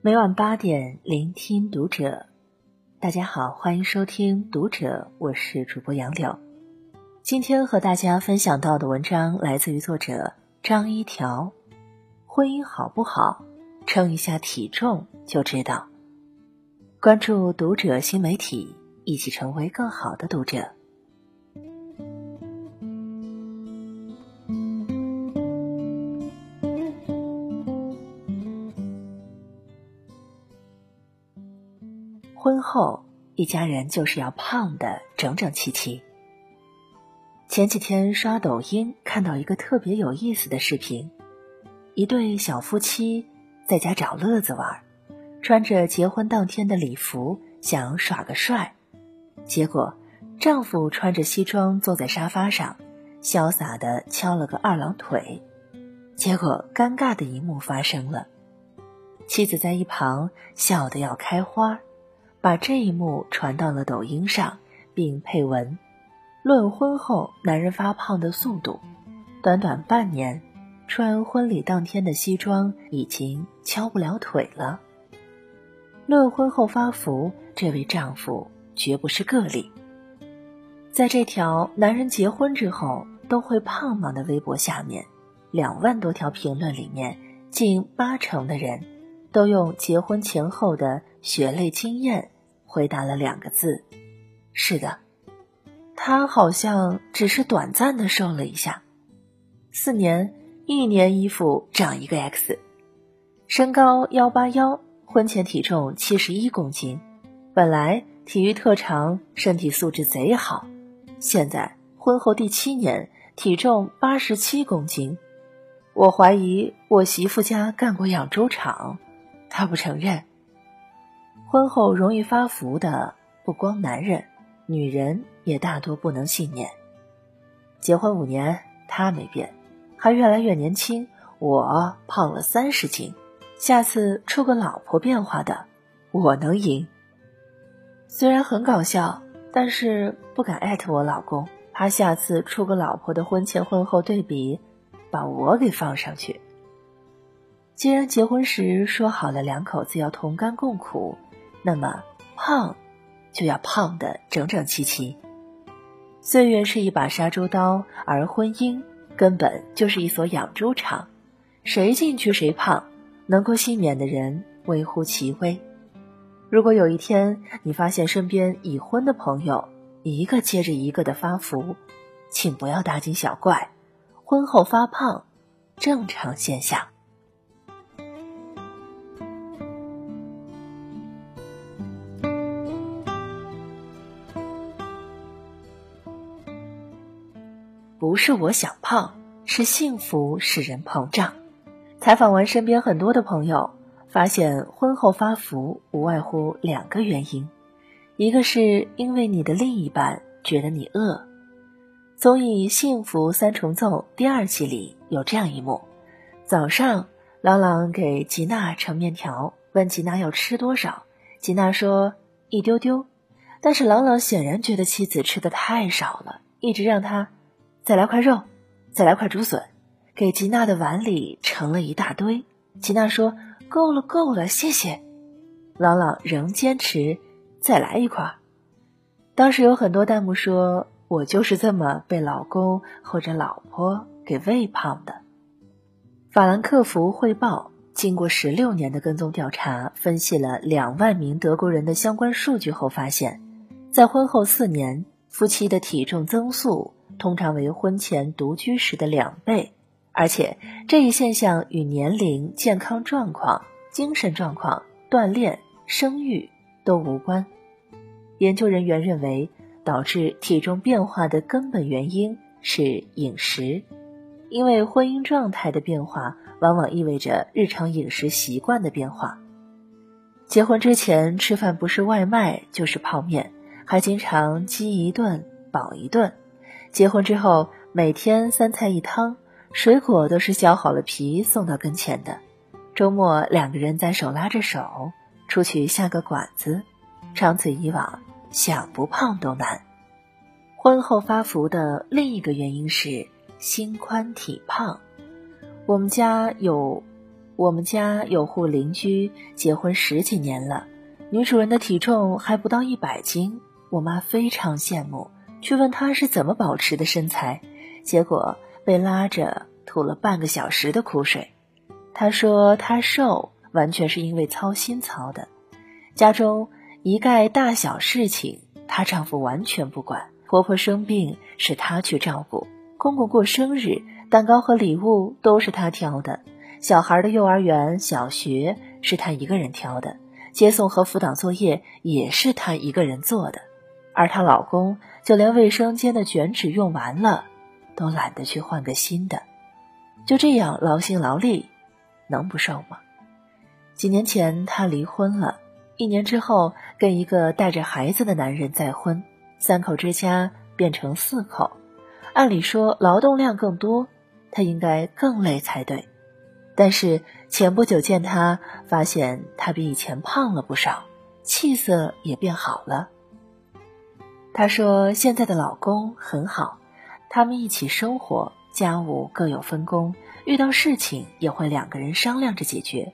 每晚八点，聆听读者。大家好，欢迎收听读者，我是主播杨柳。今天和大家分享到的文章来自于作者张一条。婚姻好不好，称一下体重就知道。关注读者新媒体，一起成为更好的读者。婚后，一家人就是要胖的整整齐齐。前几天刷抖音，看到一个特别有意思的视频，一对小夫妻在家找乐子玩，穿着结婚当天的礼服，想耍个帅，结果丈夫穿着西装坐在沙发上，潇洒的敲了个二郎腿，结果尴尬的一幕发生了，妻子在一旁笑得要开花。把这一幕传到了抖音上，并配文：“论婚后男人发胖的速度，短短半年，穿婚礼当天的西装已经敲不了腿了。论婚后发福，这位丈夫绝不是个例。”在这条男人结婚之后都会胖吗的微博下面，两万多条评论里面，近八成的人都用结婚前后的血泪经验。回答了两个字：“是的，他好像只是短暂的瘦了一下，四年一年衣服长一个 X，身高幺八幺，婚前体重七十一公斤，本来体育特长，身体素质贼好，现在婚后第七年，体重八十七公斤，我怀疑我媳妇家干过养猪场，他不承认。”婚后容易发福的不光男人，女人也大多不能幸免。结婚五年，他没变，还越来越年轻。我胖了三十斤，下次出个老婆变化的，我能赢。虽然很搞笑，但是不敢艾特我老公，怕下次出个老婆的婚前婚后对比，把我给放上去。既然结婚时说好了两口子要同甘共苦。那么胖，就要胖的整整齐齐。岁月是一把杀猪刀，而婚姻根本就是一所养猪场，谁进去谁胖，能够幸免的人微乎其微。如果有一天你发现身边已婚的朋友一个接着一个的发福，请不要大惊小怪，婚后发胖，正常现象。不是我想胖，是幸福使人膨胀。采访完身边很多的朋友，发现婚后发福无外乎两个原因：一个是因为你的另一半觉得你饿。综艺《幸福三重奏》第二季里有这样一幕：早上，朗朗给吉娜盛面条，问吉娜要吃多少，吉娜说一丢丢。但是朗朗显然觉得妻子吃的太少了，一直让他。再来块肉，再来块竹笋，给吉娜的碗里盛了一大堆。吉娜说：“够了，够了，谢谢。”朗朗仍坚持再来一块。当时有很多弹幕说：“我就是这么被老公或者老婆给喂胖的。”法兰克福汇报经过十六年的跟踪调查，分析了两万名德国人的相关数据后发现，在婚后四年，夫妻的体重增速。通常为婚前独居时的两倍，而且这一现象与年龄、健康状况、精神状况、锻炼、生育都无关。研究人员认为，导致体重变化的根本原因是饮食，因为婚姻状态的变化往往意味着日常饮食习惯的变化。结婚之前吃饭不是外卖就是泡面，还经常饥一顿饱一顿。结婚之后，每天三菜一汤，水果都是削好了皮送到跟前的。周末两个人在手拉着手出去下个馆子，长此以往，想不胖都难。婚后发福的另一个原因是心宽体胖。我们家有，我们家有户邻居结婚十几年了，女主人的体重还不到一百斤。我妈非常羡慕，去问她是怎么保持的身材，结果被拉着吐了半个小时的苦水。她说她瘦，完全是因为操心操的，家中一概大小事情她丈夫完全不管。婆婆生病是她去照顾，公公过生日，蛋糕和礼物都是她挑的，小孩的幼儿园、小学是她一个人挑的，接送和辅导作业也是她一个人做的，而她老公就连卫生间的卷纸用完了，都懒得去换个新的，就这样劳心劳力，能不瘦吗？几年前她离婚了，一年之后跟一个带着孩子的男人再婚。三口之家变成四口，按理说劳动量更多，她应该更累才对。但是前不久见他，发现他比以前胖了不少，气色也变好了。她说现在的老公很好，他们一起生活，家务各有分工，遇到事情也会两个人商量着解决。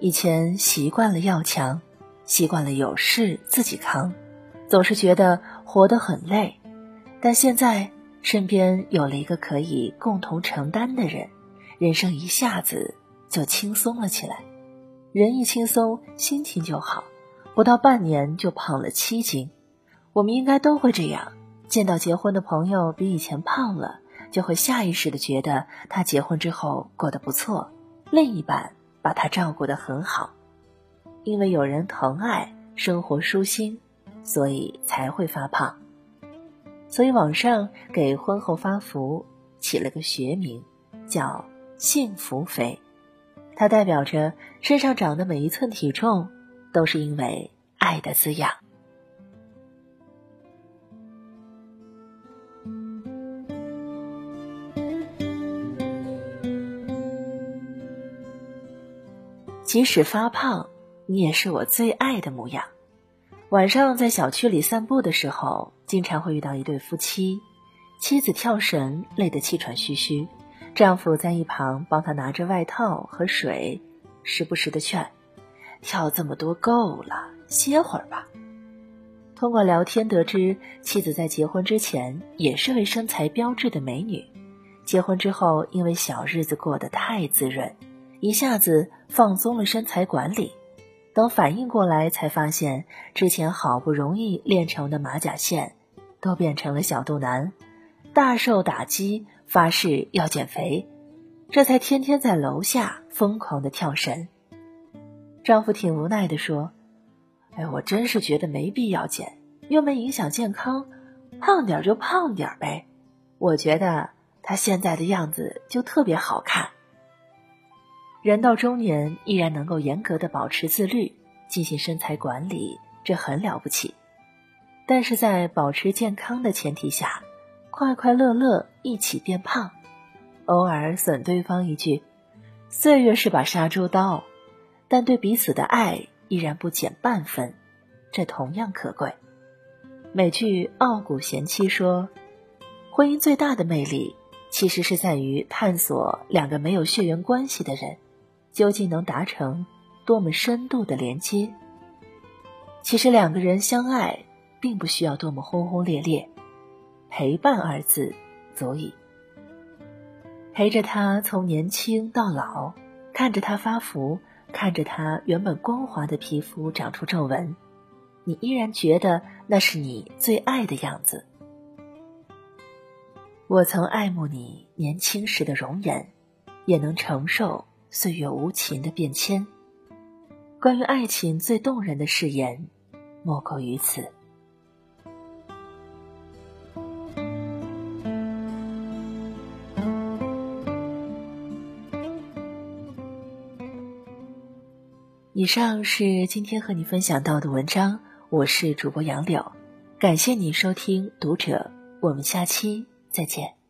以前习惯了要强，习惯了有事自己扛。总是觉得活得很累，但现在身边有了一个可以共同承担的人，人生一下子就轻松了起来。人一轻松，心情就好。不到半年就胖了七斤，我们应该都会这样。见到结婚的朋友比以前胖了，就会下意识的觉得他结婚之后过得不错，另一半把他照顾得很好，因为有人疼爱，生活舒心。所以才会发胖，所以网上给婚后发福起了个学名，叫“幸福肥”，它代表着身上长的每一寸体重都是因为爱的滋养。即使发胖，你也是我最爱的模样。晚上在小区里散步的时候，经常会遇到一对夫妻，妻子跳绳累得气喘吁吁，丈夫在一旁帮她拿着外套和水，时不时的劝：“跳这么多够了，歇会儿吧。”通过聊天得知，妻子在结婚之前也是位身材标致的美女，结婚之后因为小日子过得太滋润，一下子放松了身材管理。等反应过来，才发现之前好不容易练成的马甲线，都变成了小肚腩，大受打击，发誓要减肥，这才天天在楼下疯狂的跳绳。丈夫挺无奈的说：“哎，我真是觉得没必要减，又没影响健康，胖点就胖点呗。我觉得他现在的样子就特别好看。”人到中年依然能够严格的保持自律，进行身材管理，这很了不起。但是在保持健康的前提下，快快乐乐一起变胖，偶尔损对方一句，岁月是把杀猪刀，但对彼此的爱依然不减半分，这同样可贵。美剧《傲骨贤妻》说，婚姻最大的魅力其实是在于探索两个没有血缘关系的人。究竟能达成多么深度的连接？其实两个人相爱，并不需要多么轰轰烈烈，陪伴二字足矣。陪着他从年轻到老，看着他发福，看着他原本光滑的皮肤长出皱纹，你依然觉得那是你最爱的样子。我曾爱慕你年轻时的容颜，也能承受。岁月无情的变迁，关于爱情最动人的誓言，莫过于此。以上是今天和你分享到的文章，我是主播杨柳，感谢你收听《读者》，我们下期再见。